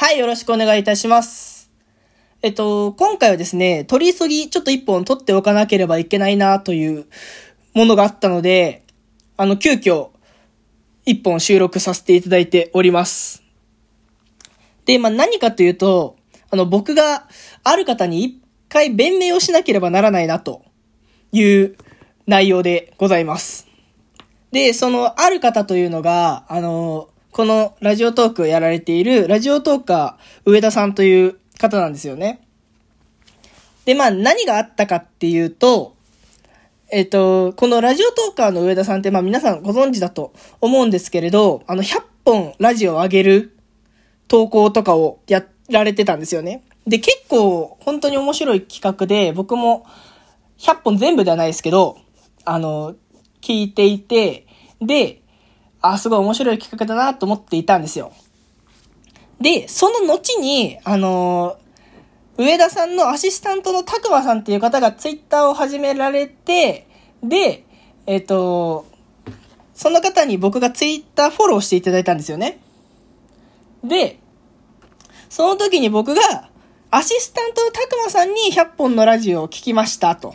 はい、よろしくお願いいたします。えっと、今回はですね、取り急ぎちょっと一本取っておかなければいけないなというものがあったので、あの、急遽、一本収録させていただいております。で、まあ、何かというと、あの、僕がある方に一回弁明をしなければならないなという内容でございます。で、その、ある方というのが、あの、このラジオトークをやられている、ラジオトーカー上田さんという方なんですよね。で、まあ、何があったかっていうと、えっと、このラジオトーカーの上田さんって、まあ皆さんご存知だと思うんですけれど、あの、100本ラジオを上げる投稿とかをやられてたんですよね。で、結構本当に面白い企画で、僕も100本全部ではないですけど、あの、聞いていて、で、あ、すごい面白い企画だなと思っていたんですよ。で、その後に、あの、上田さんのアシスタントのたくまさんっていう方がツイッターを始められて、で、えっ、と、その方に僕がツイッターフォローしていただいたんですよね。で、その時に僕が、アシスタントのたくまさんに100本のラジオを聞きましたと。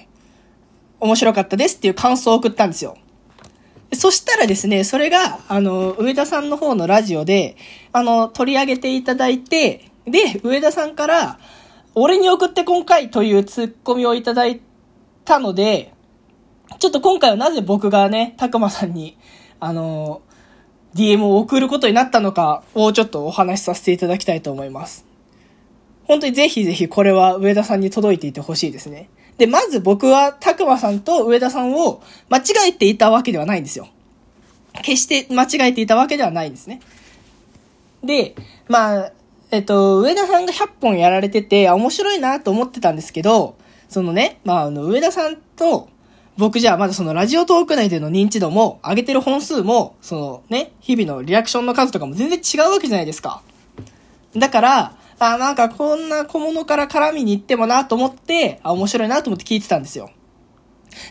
面白かったですっていう感想を送ったんですよ。そしたらですね、それが、あの、上田さんの方のラジオで、あの、取り上げていただいて、で、上田さんから、俺に送って今回というツッコミをいただいたので、ちょっと今回はなぜ僕がね、たくまさんに、あの、DM を送ることになったのかをちょっとお話しさせていただきたいと思います。本当にぜひぜひこれは上田さんに届いていてほしいですね。で、まず僕はたくまさんと上田さんを間違えていたわけではないんですよ。決して間違えていたわけではないんですね。で、まあ、えっと、上田さんが100本やられてて、面白いなと思ってたんですけど、そのね、まあ、あの、上田さんと、僕じゃあまだそのラジオトーク内での認知度も、上げてる本数も、そのね、日々のリアクションの数とかも全然違うわけじゃないですか。だから、あ、なんかこんな小物から絡みに行ってもなと思って、あ、面白いなと思って聞いてたんですよ。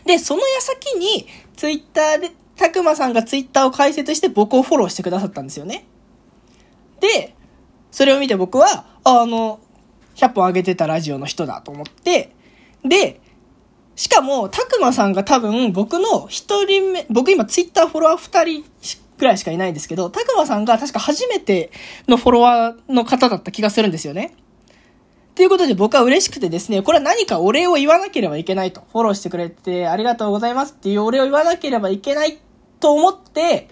で、その矢先に、ツイッターで、たくまさんがツイッターを開設して僕をフォローしてくださったんですよね。で、それを見て僕は、あ、あの、100本上げてたラジオの人だと思って、で、しかも、たくまさんが多分僕の一人目、僕今ツイッターフォロワー二人くらいしかいないんですけど、たくまさんが確か初めてのフォロワーの方だった気がするんですよね。ということで僕は嬉しくてですね、これは何かお礼を言わなければいけないと。フォローしてくれてありがとうございますっていうお礼を言わなければいけないと思って、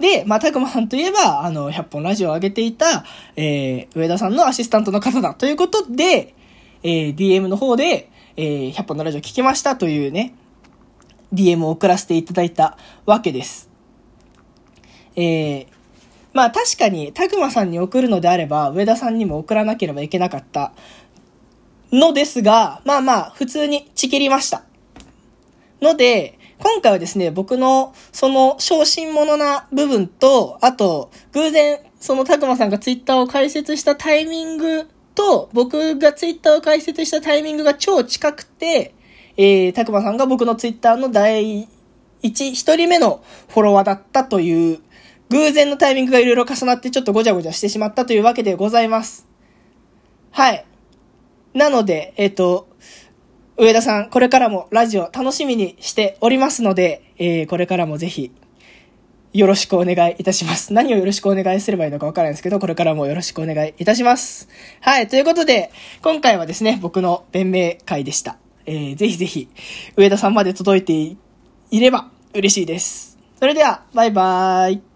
で、まあ、たくまさんといえば、あの、100本ラジオを上げていた、えー、上田さんのアシスタントの方だということで、えー、DM の方で、えー、100本のラジオ聞きましたというね、DM を送らせていただいたわけです。えー、まあ確かに、たくまさんに送るのであれば、上田さんにも送らなければいけなかったのですが、まあまあ、普通にちきりました。ので、今回はですね、僕のその小心者な部分と、あと、偶然、そのたくまさんがツイッターを開設したタイミングと、僕がツイッターを開設したタイミングが超近くて、えー、たくまさんが僕のツイッターの第一、一人目のフォロワーだったという、偶然のタイミングがいろいろ重なってちょっとごちゃごちゃしてしまったというわけでございます。はい。なので、えっ、と、上田さん、これからもラジオ楽しみにしておりますので、えー、これからもぜひ、よろしくお願いいたします。何をよろしくお願いすればいいのかわからないですけど、これからもよろしくお願いいたします。はい、ということで、今回はですね、僕の弁明会でした。えー、ぜひぜひ、上田さんまで届いていれば嬉しいです。それでは、バイバーイ。